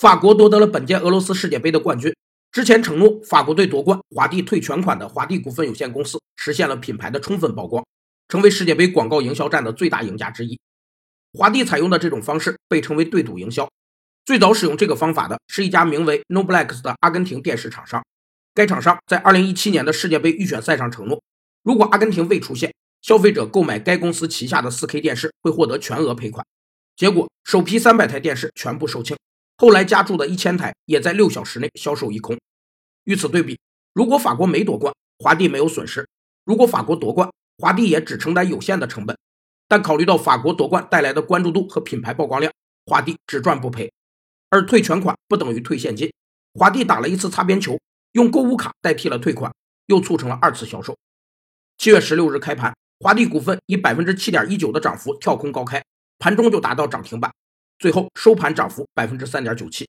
法国夺得了本届俄罗斯世界杯的冠军。之前承诺法国队夺冠，华帝退全款的华帝股份有限公司实现了品牌的充分曝光，成为世界杯广告营销战的最大赢家之一。华帝采用的这种方式被称为对赌营销。最早使用这个方法的是一家名为 Noblex 的阿根廷电视厂商。该厂商在2017年的世界杯预选赛上承诺，如果阿根廷未出现，消费者购买该公司旗下的 4K 电视会获得全额赔款。结果，首批300台电视全部售罄。后来加注的一千台也在六小时内销售一空。与此对比，如果法国没夺冠，华帝没有损失；如果法国夺冠，华帝也只承担有限的成本。但考虑到法国夺冠带来的关注度和品牌曝光量，华帝只赚不赔。而退全款不等于退现金，华帝打了一次擦边球，用购物卡代替了退款，又促成了二次销售。七月十六日开盘，华帝股份以百分之七点一九的涨幅跳空高开，盘中就达到涨停板。最后收盘涨幅百分之三点九七。